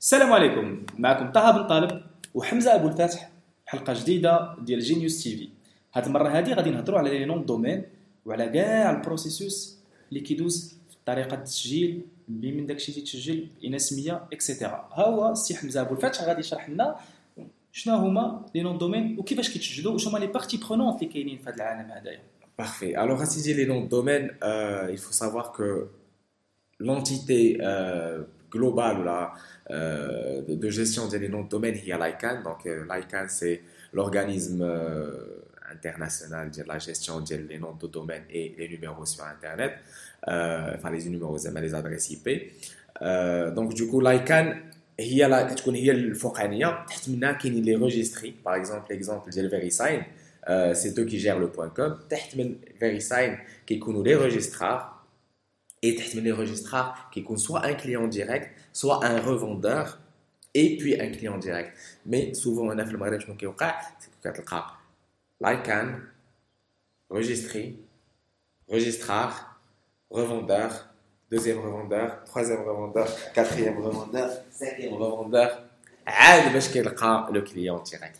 السلام عليكم. معكم طه بن طالب وحمزة أبو الفاتح حلقة جديدة ديال جينيوس تي في هاد المرة هادي غادي نهضروا على لي نون دومين وعلى كاع البروسيسوس اللي كيدوز في طريقة التسجيل اللي من داكشي تيتسجل بان اسميه اكسيتيرا ها هو السي حمزة أبو الفتح غادي يشرح لنا شنو هما لي نون دومين وكيفاش كيتسجلوا وشنو هما لي بارتي برونونت اللي كاينين في هذا العالم هذايا Parfait. Alors, à ce les noms de domaine, euh, il faut savoir que l'entité euh, global là, euh, de gestion des noms de domaine, il y a l'ICANN. Donc, euh, l'ICANN, c'est l'organisme euh, international de la gestion des noms de domaine et les numéros sur Internet, enfin les numéros, mais les adresses IP. donc, du coup, l'ICANN, il y a la, il y a le les par exemple, l'exemple de VeriSign. C'est eux qui gèrent le point .com. Verify qui connaissent les registrars من les registrars كيكون soit un client direct soit un revendeur et puis un client direct mais souvent هنا في المغرب شنو كيوقع كتلقى لايكان registry registrar revendeur deuxième revendeur troisième revendeur quatrième revendeur cinquième revendeur عاد باش كيلقى لو كليون ديريكت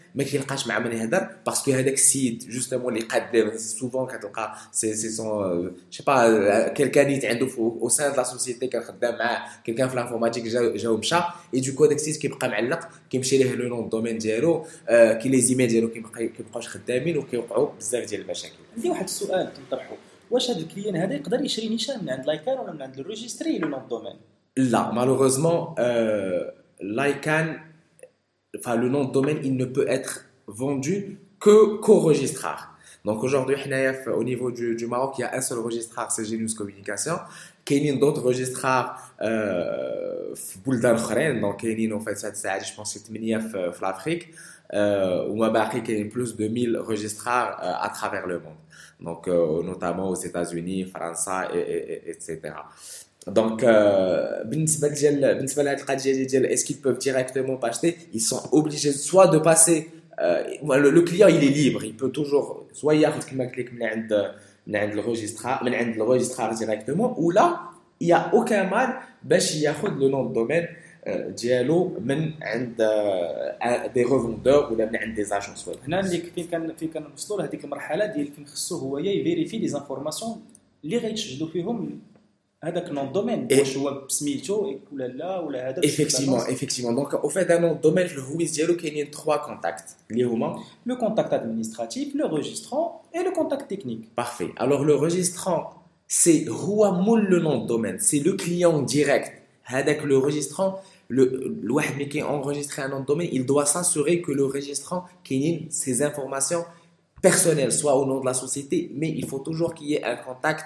ما كيلقاش مع من يهضر باسكو هذاك السيد جوستومون اللي قاد سوفون كتلقى سي سي سون شي با كيلكان نيت عنده أو سان لا سوسيتي كان خدام معاه كيلكان في الانفورماتيك جا جا ومشى اي دوكو هذاك السيد كيبقى معلق كيمشي ليه لو نون دومين ديالو آه، كي لي زيميل ديالو كيبقى كيبقاوش خدامين وكيوقعوا بزاف ديال المشاكل. عندي واحد السؤال تنطرحه واش هذا الكليان هذا يقدر يشري نيشان من عند لايكان ولا من عند الريجستري لو نون دومين Là, malheureusement, euh, l'ICANN, enfin, le nom de domaine, il ne peut être vendu que qu'au registrar. Donc aujourd'hui, au niveau du, Maroc, il y a un seul registrar, c'est Genius Communication. Il y a d'autres registrars euh, donc il y a en fait, je pense que c'est en Afrique. Ou il y a plus de 1000 registrars euh, à travers le monde, donc euh, notamment aux États-Unis, France, et, etc. Donc, euh, بالنسبة ديال بالنسبة لهاد القضية ديال est-ce qu'ils peuvent directement acheter ils sont obligés soit de passer euh, le, le client il est libre il peut toujours soit ياخذ كما قلت لك من عند من عند الريجسترار من عند الريجسترار directement ou là il y a aucun mal باش ياخذ le nom de domaine euh, ديالو من عند euh, des revendeurs ولا من عند des agences web هنا اللي فين كان فين كنوصلوا لهذيك المرحله ديال فين خصو هو يفيريفي لي زانفورماسيون اللي غيتسجلوا فيهم هذاك نون دومين إيه. واش هو بسميتو ولا لا ولا هذا effectivement effectivement donc au fait un nom de domaine في الهويس ديالو كاينين trois contacts اللي هما le contact administratif, le registrant et le contact technique. Parfait. Alors le registrant, c'est هو مول le nom de domaine, c'est le client direct. هذاك le registrant, le الواحد ملي كي enregistre un nom de domaine, il doit s'assurer que le registrant كاينين ses informations personnelles, soit au nom de la société, mais il faut toujours qu'il y ait un contact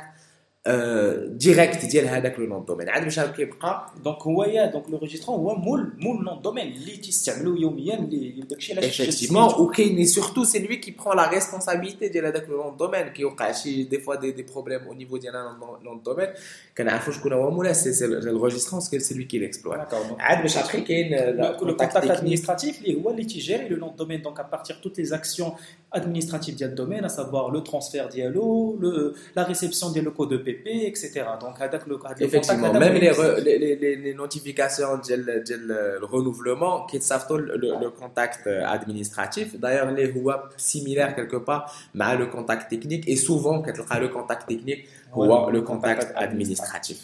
euh, direct ديال هذاك le nom de domaine. عاد باش هذا كيبقى Donc هو يا donc le registrant هو مول مول نون دومين اللي تيستعملوا يوميا اللي داكشي علاش effectivement ou كاين et surtout c'est lui qui prend la responsabilité ديال هذاك le nom de domaine كيوقع شي des fois des, des problèmes au niveau ديال un nom de domaine كنعرفوا شكون هو مولا سي سي الريجسترون c'est celui qui l'exploite D'accord, donc, عاد باش ابخي كاين le, le le contact contact technique administratif اللي هو اللي تيجيري le nom de domaine donc à partir de toutes les actions administratives ديال الدومين à savoir le transfert ديالو le, la réception ديال le code EPP etc donc هذاك le هذاك le contact effectivement هذا même هو les, اللي- re- les, les, les, les notifications ديال ديال le renouvellement كيتصيفطوا le, le, le contact administratif d'ailleurs اللي هو similaire quelque part مع le contact technique et souvent كتلقى le contact technique هو Ouais, le contact administratif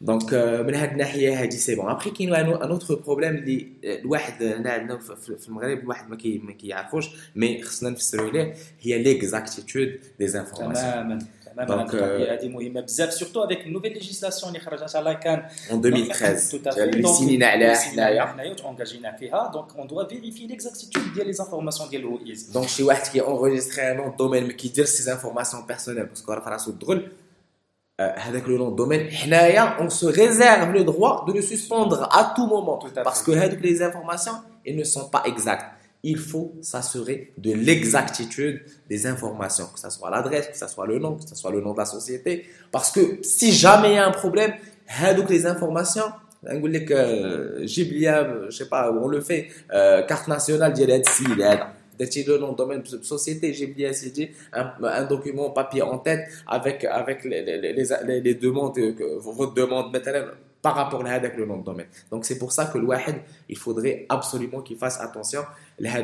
دونك من هذه الناحيه هذه سي بون ابخي كاين ان اوتر بروبليم اللي الواحد هنا عندنا في في- في المغرب الواحد ما كي ما كيعرفوش مي خصنا نفسروا ليه هي ليكزاكتيتود دي زانفورماسيون تماما تماما Donc, هذه القضية هذه مهمه بزاف سورتو افيك نوفيل ليجيسلاسيون اللي خرجت على كان en 2013 Tout à fait. اللي Donc, سينينا عليها سينينا حنايا حنايا وتونجاجينا فيها دونك اون دوا فيريفي ليكزاكتيتود ديال لي زانفورماسيون ديال الويز دونك شي واحد كي انغوجيستري ان نون دومين ما كيدير سي زانفورماسيون بيرسونيل باسكو راه في راسو الدغل آه، هذاك لو نون دومين حنايا اون سو ريزيرف لو droit de le suspendre à tout moment Tout à fait. parce que هذوك les informations elles ne sont pas exactes il faut s'assurer de l'exactitude des informations, que ce soit l'adresse, que ce soit le nom, que ce soit le nom de la société. Parce que si jamais il y a un problème, hein, donc les informations, hein, que euh, euh, je sais pas, on le fait, euh, carte nationale, le nom domaine société, j'ai bien dit, un, un, document papier en tête avec, avec les, les, les, les demandes, votre demande, maintenant, دوموند فوت دوموند مثلا par rapport à le nom de domaine. Donc c'est pour ça que le wahid, il faudrait absolument qu'il fasse attention à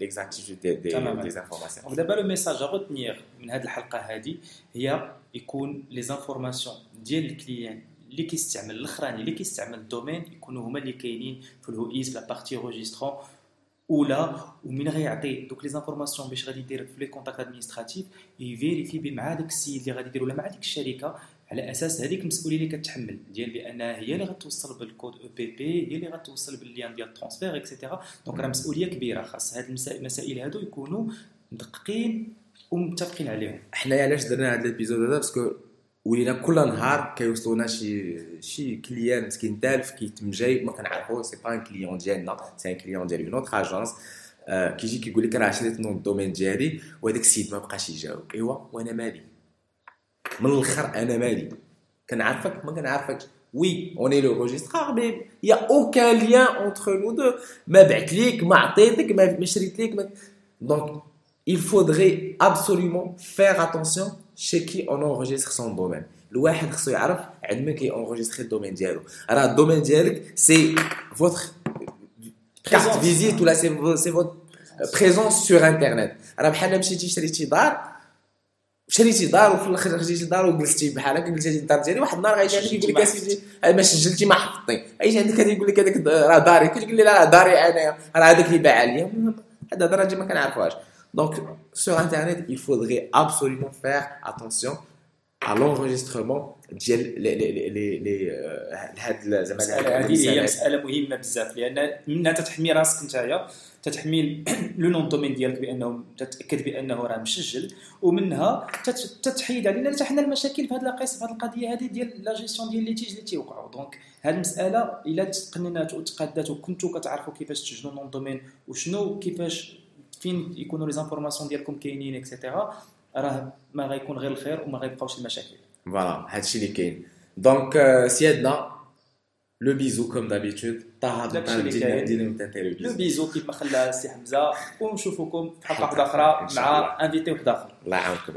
l'exactitude des, des informations. Donc d'abord le message à retenir de cette هذه هي يكون les informations ديال الكليان اللي كيستعمل الاخراني اللي كيستعمل الدومين يكونوا هما اللي كاينين في الهويس لا بارتي ريجسترون ولا ومن غيعطي دوك لي زانفورماسيون باش غادي يدير في لي كونتاكت ادمينستراتيف يفيريفي مع داك السيد اللي غادي يدير ولا مع ديك الشركه على أساس هذيك المسؤولية اللي كتحمل ديال بانها هي اللي غتوصل بالكود أو بي بي هي اللي غتوصل بالليان ديال الترونسفير اكسيتيرا دونك راه مسؤولية كبيرة خاص هاد المسائل هادو يكونوا مدققين ومتفقين عليهم. حنايا علاش درنا هذا الإبيزود هذا؟ باسكو ولينا كل نهار كيوصلونا شي شي كليان مسكين تالف كيتم جاي ما كنعرفو سي با ان كليون ديالنا سي ان كليون ديال اون اوتر اجونس كيجي كيقول لك راه شريت نون الدومين ديالي وهذاك السيد ما بقاش يجاوب. إيوا وأنا مالي؟ من الاخر انا مالي كنعرفك ما كنعرفكش وي اوني لو روجيسترار مي يا اوكان ليان اونتر نو دو ما بعت ليك ما عطيتك ما شريت ليك دونك il faudrait absolument faire attention chez qui on enregistre son domaine الواحد خصو يعرف عند من كي انغوجيستري الدومين ديالو راه الدومين ديالك سي فوتر كارت فيزيت ولا سي سي فوت بريزونس سور انترنت راه بحال مشيتي شريتي دار شريتي دار وفي الآخر خرجتي دار وجلستي بحال هكا هذه الدار ديالي. واحد النهار غيجي عندك يقول لك أسيدي ما سجلتي ما حفظتي. غيجي عندك يقول لك هذاك راه داري. كتقول لي راه داري انايا راه هذاك اللي باع عليا. هذا هضره ما كنعرفوهاش دونك سور انترنت il faudrait absolument faire attention à l'enregistrement ديال لي لي لي لي هاد زعما هذه هي مسألة مهمة بزاف لأن منها تتحمي راسك نتايا تتحمي لو نون دومين ديالك بانه تتأكد بأنه راه مسجل ومنها تتحيد علينا حتى حنا المشاكل في هذه القصة في هذه القضية هذه ديال لا جيستيون ديال لي تيج اللي تيوقعوا. دونك هذه المسألة إلا تقننات وتقادات وكنتو كتعرفوا كيفاش تسجلوا نون دومين وشنو كيفاش فين يكونوا لي زانفورماسيون ديالكم كاينين اكسيتيرا راه ما غيكون غير الخير وما غيبقاوش المشاكل. فوالا هادشي اللي كاين. دونك سيادنا لو بيزو كوم دابيتود طه لو بيزو كيف ما خلى السي حمزه ونشوفوكم في حلقه واحدة أخرى مع انفيتي واحد اخر الله يعاونكم